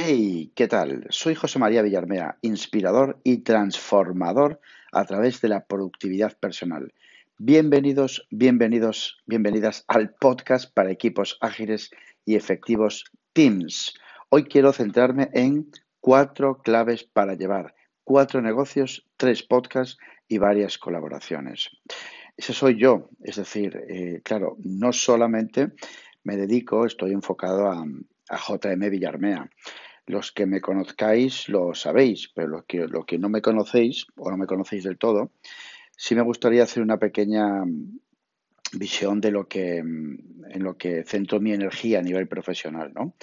Hey, ¿qué tal? Soy José María Villarmea, inspirador y transformador a través de la productividad personal. Bienvenidos, bienvenidos, bienvenidas al podcast para equipos ágiles y efectivos Teams. Hoy quiero centrarme en cuatro claves para llevar cuatro negocios, tres podcasts y varias colaboraciones. Ese soy yo, es decir, eh, claro, no solamente me dedico, estoy enfocado a, a JM Villarmea. Los que me conozcáis lo sabéis, pero los que, que no me conocéis o no me conocéis del todo, sí me gustaría hacer una pequeña mm, visión de lo que mm, en lo que centro mi energía a nivel profesional, ¿no?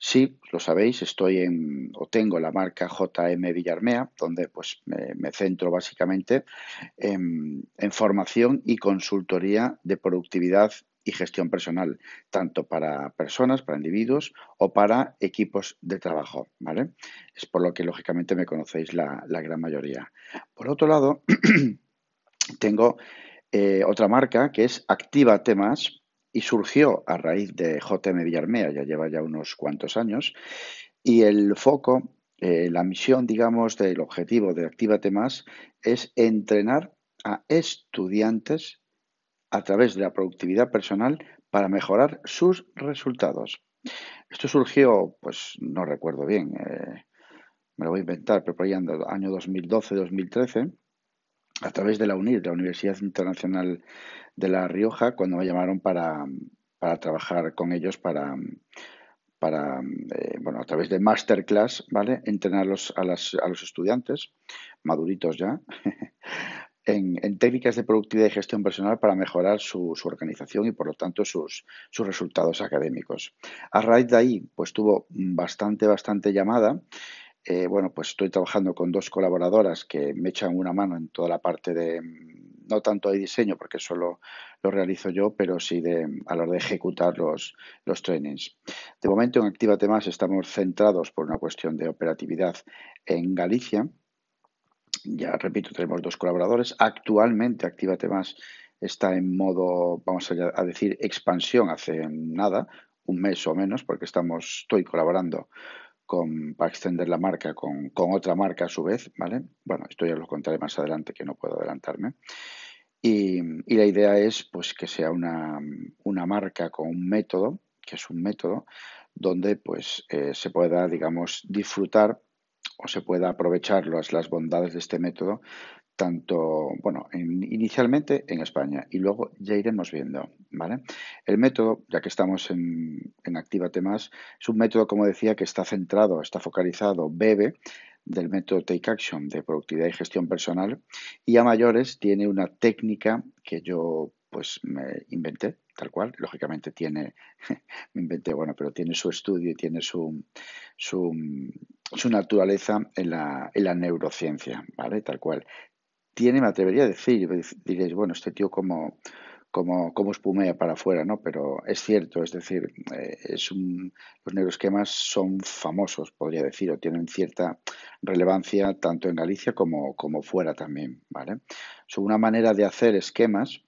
Sí, lo sabéis, estoy en o tengo la marca JM Villarmea, donde pues me, centro básicamente en, en, formación y consultoría de productividad y gestión personal, tanto para personas, para individuos o para equipos de trabajo, ¿vale? Es por lo que lógicamente me conocéis la, gran mayoría. Por otro lado, tengo eh, otra marca que es Activa Temas y surgió a raíz de JM Villarmea, ya lleva ya unos cuantos años, y el foco, eh, la misión, digamos, del objetivo de Activa Temas es entrenar a estudiantes a través de la productividad personal para mejorar sus resultados. Esto surgió, pues no recuerdo bien, eh, me lo voy a inventar, pero por ahí ando, año 2012-2013, a través de la UNIR, la Universidad Internacional de La Rioja, cuando me llamaron para, trabajar con ellos para, para eh, bueno, a través de masterclass, ¿vale? Entrenarlos a, las, a los estudiantes, maduritos ya, en, técnicas de productividad y gestión personal para mejorar su, organización y, por lo tanto, sus, resultados académicos. A raíz de ahí, pues tuvo bastante, bastante llamada. Eh, bueno, pues estoy trabajando con dos colaboradoras que me echan una mano en toda la parte de, no tanto de diseño, porque solo lo realizo yo, pero sí de, a la hora de ejecutar los, los trainings. De momento, en Actívate Más estamos centrados por una cuestión de operatividad en Galicia, ya repito, tenemos dos colaboradores. Actualmente Actívate Más está en modo, vamos a decir, expansión hace nada, un mes o menos, porque estamos, estoy colaborando con, para extender la marca con, otra marca a su vez, ¿vale? Bueno, esto ya lo contaré más adelante, que no puedo adelantarme. Y, la idea es pues que sea una, marca con un método, que es un método donde pues eh, se pueda, digamos, disfrutar o se pueda aprovechar las, las bondades de este método tanto, bueno, inicialmente en España y luego ya iremos viendo, ¿vale? El método, ya que estamos en, en Actívate es un método, como decía, que está centrado, está focalizado, bebe del método Take Action de productividad y gestión personal y a mayores tiene una técnica que yo pues me inventé, tal cual, lógicamente tiene, me inventé, bueno, pero tiene su estudio y tiene su, su, naturaleza en la, en la neurociencia, ¿vale? Tal cual. Tiene, me atrevería a decir, diréis, bueno, este tío como, como, como espumea para afuera, ¿no? Pero es cierto, es decir, eh, es un, los neuroesquemas son famosos, podría decir, o tienen cierta relevancia tanto en Galicia como, como fuera también, ¿vale? Son una manera de hacer esquemas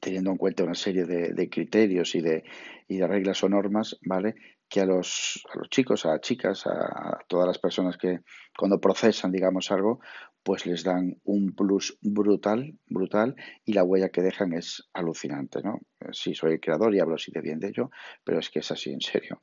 teniendo en cuenta una serie de, criterios y de, y de, reglas o normas, ¿vale? Que a los, a los chicos, a las chicas, a, todas las personas que cuando procesan, digamos, algo, pues les dan un plus brutal, brutal, y la huella que dejan es alucinante, ¿no? Sí, soy el creador y hablo así de bien de ello, pero es que es así, en serio.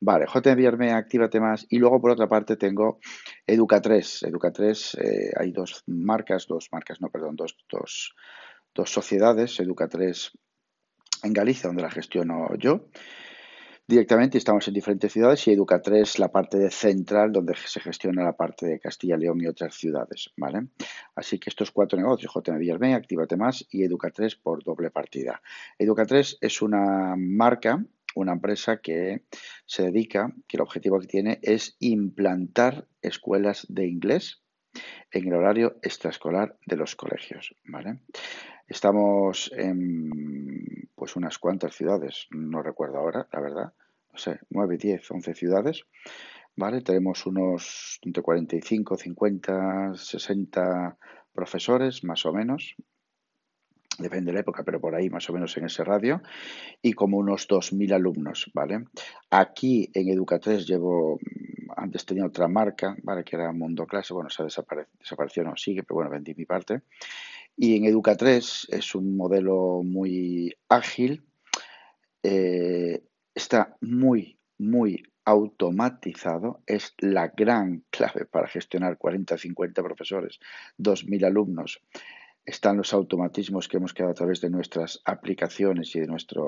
Vale, JMVRM, actívate más. Y luego, por otra parte, tengo Educa3. Educa3, eh, hay dos marcas, dos marcas, no, perdón, dos, dos dos sociedades, Educa3 en Galicia, donde la gestiono yo directamente, estamos en diferentes ciudades, y Educa3 la parte de central, donde se gestiona la parte de Castilla, León y otras ciudades, ¿vale? Así que estos cuatro negocios, Villarme, Actívate Más y Educa3 por doble partida. Educa3 es una marca, una empresa que se dedica, que el objetivo que tiene es implantar escuelas de inglés en el horario extraescolar de los colegios, ¿vale? Estamos en pues unas cuantas ciudades, no recuerdo ahora, la verdad, no sé, 9, 10, 11 ciudades, ¿vale? Tenemos unos entre 45, 50, 60 profesores, más o menos, depende de la época, pero por ahí más o menos en ese radio, y como unos 2.000 alumnos, ¿vale? Aquí en Educa3 llevo, antes tenía otra marca, ¿vale? Que era Mundo Clase, bueno, se desapare, desapareció, no sigue, pero bueno, vendí mi parte. Y en Educa3 es un modelo muy ágil, eh, está muy, muy automatizado, es la gran clave para gestionar 40, 50 profesores, 2.000 alumnos están los automatismos que hemos creado a través de nuestras aplicaciones y de nuestra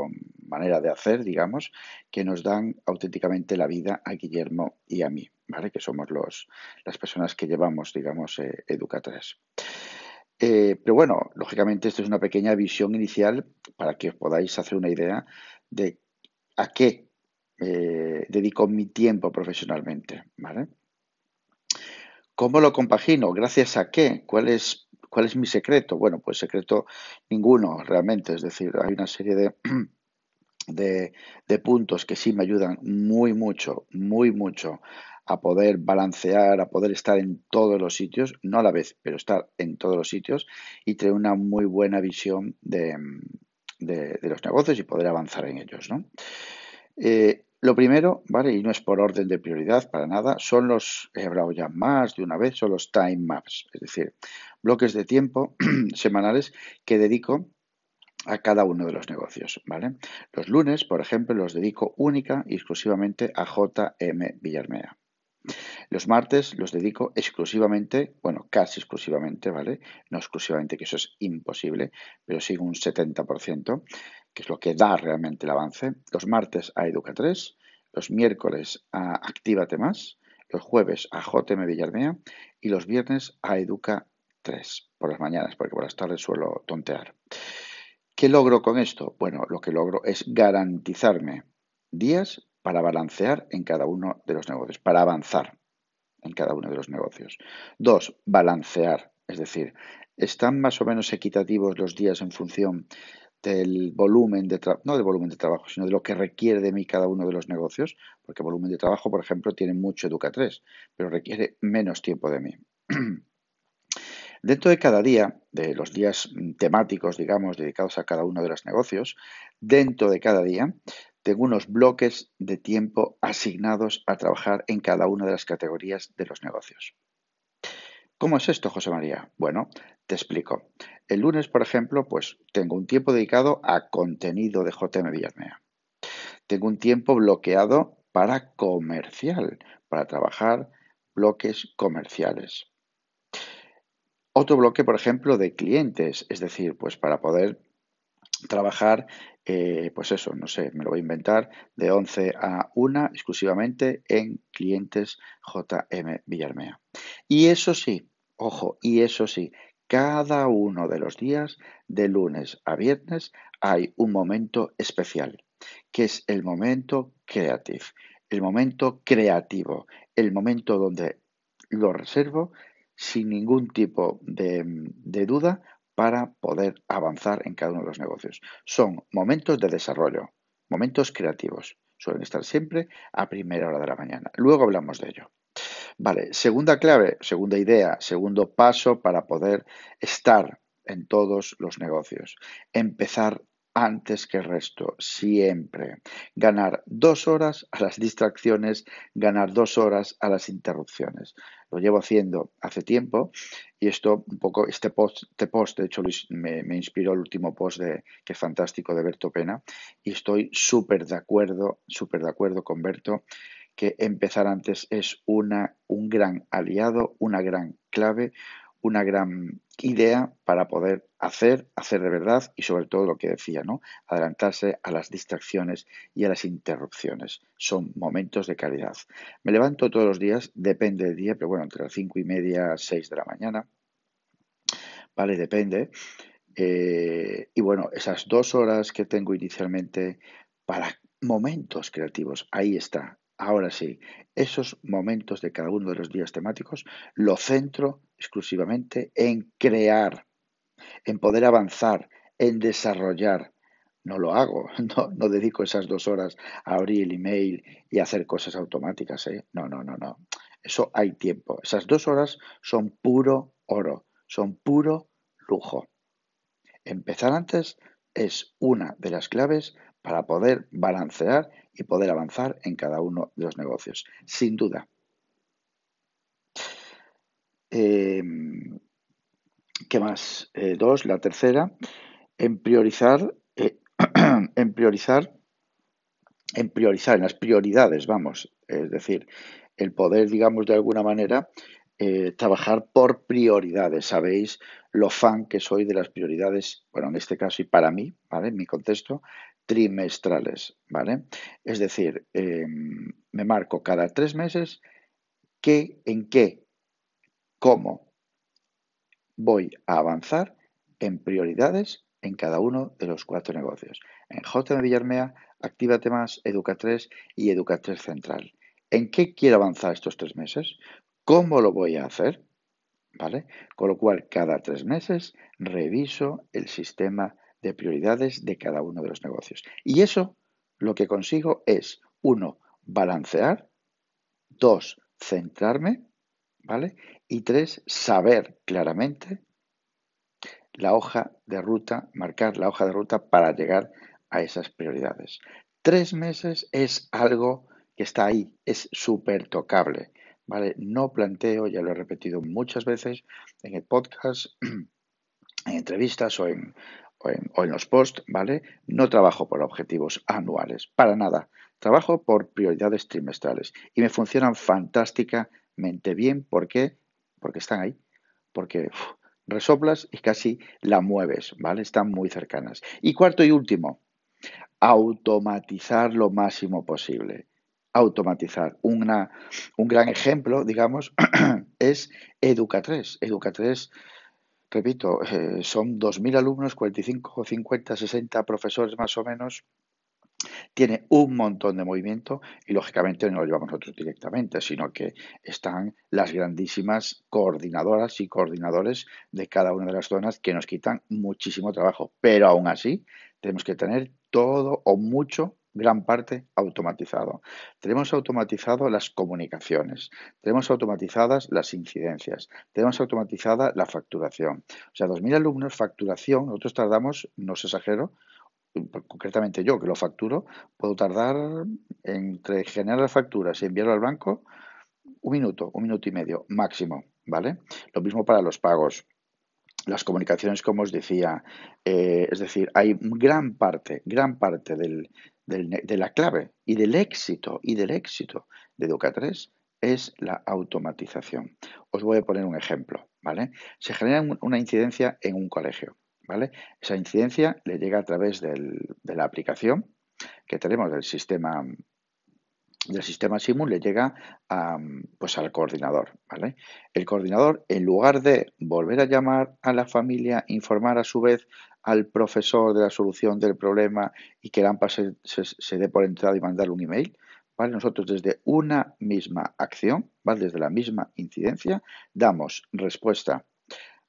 manera de hacer, digamos, que nos dan auténticamente la vida a Guillermo y a mí, ¿vale? Que somos los, las personas que llevamos, digamos, eh, Educa3. Eh, pero bueno, lógicamente esto es una pequeña visión inicial para que os podáis hacer una idea de a qué eh, dedico mi tiempo profesionalmente, ¿vale? ¿Cómo lo compagino? ¿Gracias a qué? ¿Cuál es ¿Cuál es mi secreto? Bueno, pues secreto ninguno realmente. Es decir, hay una serie de, de, puntos que sí me ayudan muy mucho, muy mucho a poder balancear, a poder estar en todos los sitios, no a la vez, pero estar en todos los sitios y tener una muy buena visión de, los negocios y poder avanzar en ellos. Eh, lo primero, ¿vale? Y no es por orden de prioridad para nada, son los, he hablado ya más de una vez, son los time maps, es decir, bloques de tiempo semanales que dedico a cada uno de los negocios. Los lunes, por ejemplo, los dedico única y exclusivamente a JM Villarmea. Los martes los dedico exclusivamente, bueno, casi exclusivamente, ¿vale? No exclusivamente, que eso es imposible, pero sí un 70%, que es lo que da realmente el avance. Los martes a Educa 3, los miércoles a Actívate Más, los jueves a JM Villarmea y los viernes a Educa 3 por las mañanas, porque por las tardes suelo tontear. ¿Qué logro con esto? Bueno, lo que logro es garantizarme días para balancear en cada uno de los negocios, para avanzar en cada uno de los negocios. Dos, balancear, es decir, están más o menos equitativos los días en función del volumen de trabajo, no del volumen de trabajo, sino de lo que requiere de mí cada uno de los negocios, porque volumen de trabajo, por ejemplo, tiene mucho Educa 3, pero requiere menos tiempo de mí. Dentro de cada día, de los días temáticos, digamos, dedicados a cada uno de los negocios, dentro de cada día tengo unos bloques de tiempo asignados a trabajar en cada una de las categorías de los negocios. ¿Cómo es esto, José María? Bueno, te explico. El lunes, por ejemplo, pues tengo un tiempo dedicado a contenido de JM Villarmea. Tengo un tiempo bloqueado para comercial, para trabajar bloques comerciales. Otro bloque, por ejemplo, de clientes, es decir, pues para poder trabajar, eh, pues eso, no sé, me lo voy a inventar, de 11 a 1 exclusivamente en clientes JM Villarmea. Y eso sí, ojo, y eso sí, cada uno de los días, de lunes a viernes, hay un momento especial, que es el momento creativo, el momento creativo, el momento donde lo reservo sin ningún tipo de duda para poder avanzar en cada uno de los negocios. Son momentos de desarrollo, momentos creativos. Suelen estar siempre a primera hora de la mañana. Luego hablamos de ello. Vale, segunda clave, segunda idea, segundo paso para poder estar en todos los negocios. Empezar antes que el resto, siempre. Ganar dos horas a las distracciones, ganar dos horas a las interrupciones. Lo llevo haciendo hace tiempo y esto un poco, este post, este post de hecho me, me, inspiró el último post de, que es fantástico de Berto Pena y estoy súper de acuerdo, súper de acuerdo con Berto que empezar antes es una, un gran aliado, una gran clave, una gran idea para poder hacer, hacer de verdad y sobre todo lo que decía, ¿no? Adelantarse a las distracciones y a las interrupciones. Son momentos de calidad. Me levanto todos los días, depende del día, pero bueno, entre las cinco y media, seis de la mañana. ¿Vale? Depende. Eh, y bueno, esas dos horas que tengo inicialmente para momentos creativos, ahí está, Ahora sí, esos momentos de cada uno de los días temáticos lo centro exclusivamente en crear, en poder avanzar, en desarrollar. No lo hago, no, dedico esas dos horas a abrir el email y hacer cosas automáticas. ¿eh? No, no, no, no. Eso hay tiempo. Esas dos horas son puro oro, son puro lujo. Empezar antes es una de las claves para poder balancear y poder avanzar en cada uno de los negocios, sin duda. Em, ¿Qué más? Eh, dos, la tercera, en priorizar, eh, en priorizar, en priorizar, en las prioridades, vamos, es decir, el poder, digamos, de alguna manera, eh, trabajar por prioridades. Sabéis lo fan que soy de las prioridades, bueno, en este caso y para mí, ¿vale? En mi contexto, trimestrales, ¿vale? Es decir, em, me marco cada tres meses qué, en qué, cómo voy a avanzar en prioridades en cada uno de los cuatro negocios. En JM Villarmea, Actívate Más, Educa3 y Educa3 Central. ¿En qué quiero avanzar estos tres meses? ¿Cómo lo voy a hacer? ¿Vale? Con lo cual, cada tres meses reviso el sistema de prioridades de cada uno de los negocios. Y eso lo que consigo es, uno, balancear, dos, centrarme, ¿vale? Y tres, saber claramente la hoja de ruta, marcar la hoja de ruta para llegar a esas prioridades. Tres meses es algo que está ahí, es súper tocable. ¿vale? No planteo, ya lo he repetido muchas veces en el podcast, en entrevistas o en, o en, los posts, ¿vale? No trabajo por objetivos anuales, para nada. Trabajo por prioridades trimestrales y me funcionan fantásticamente bien. ¿Por qué? Porque están ahí. Porque resoplas y casi la mueves, ¿vale? Están muy cercanas. Y cuarto y último, automatizar lo máximo posible. Automatizar. Una, un gran ejemplo, digamos, es Educa3. Educa3 repito, eh, son 2.000 alumnos, 45, 50, 60 profesores más o menos. Tiene un montón de movimiento y lógicamente no lo llevamos nosotros directamente, sino que están las grandísimas coordinadoras y coordinadores de cada una de las zonas que nos quitan muchísimo trabajo. Pero aún así, tenemos que tener todo o mucho gran parte automatizado. Tenemos automatizado las comunicaciones, tenemos automatizadas las incidencias, tenemos automatizada la facturación. O sea, 2.000 alumnos, facturación, nosotros tardamos, no os exagero, concretamente yo que lo facturo, puedo tardar entre generar las facturas y enviarlo al banco un minuto, un minuto y medio máximo, ¿vale? Lo mismo para los pagos las comunicaciones, como os decía, eh, es decir, hay gran parte, gran parte del, de la clave y del éxito y del éxito de Educa3 es la automatización. Os voy a poner un ejemplo, ¿vale? Se genera una incidencia en un colegio, ¿vale? Esa incidencia le llega a través de la aplicación que tenemos del sistema del sistema Simul le llega a, pues al coordinador, ¿vale? El coordinador, en lugar de volver a llamar a la familia, informar a su vez al profesor de la solución del problema y que el AMPA se, se, dé por entrada y mandar un email, ¿vale? Nosotros desde una misma acción, ¿vale? Desde la misma incidencia, damos respuesta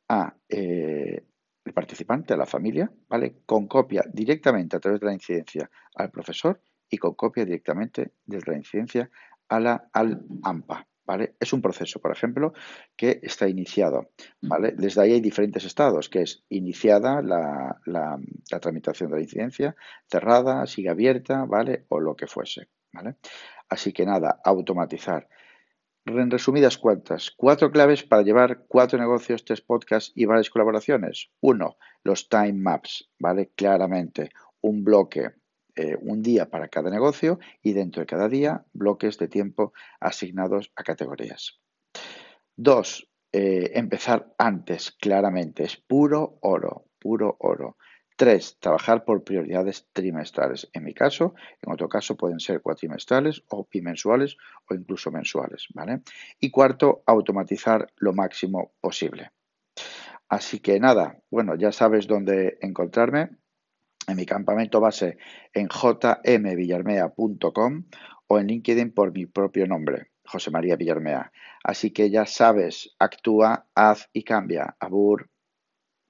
a eh, el participante, a la familia, ¿vale? Con copia directamente a través de la incidencia al profesor y con copia directamente desde la incidencia a la, al AMPA. ¿Vale? Es un proceso, por ejemplo, que está iniciado. ¿vale? Desde ahí hay diferentes estados, que es iniciada la, la, tramitación de la incidencia, cerrada, sigue abierta, ¿vale? O lo que fuese. ¿vale? Así que nada, automatizar. En resumidas cuentas, cuatro claves para llevar cuatro negocios, tres podcasts y varias colaboraciones. Uno, los time maps, ¿vale? Claramente, un bloque eh, un día para cada negocio y dentro de cada día bloques de tiempo asignados a categorías. Dos, eh, empezar antes, claramente, es puro oro, puro oro. Tres, trabajar por prioridades trimestrales. En mi caso, en otro caso pueden ser cuatrimestrales o bimensuales o incluso mensuales. ¿vale? Y cuarto, automatizar lo máximo posible. Así que nada, bueno, ya sabes dónde encontrarme en mi campamento base en jmvillarmea.com o en LinkedIn por mi propio nombre, José María Villarmea. Así que ya sabes, actúa, haz y cambia. Abur.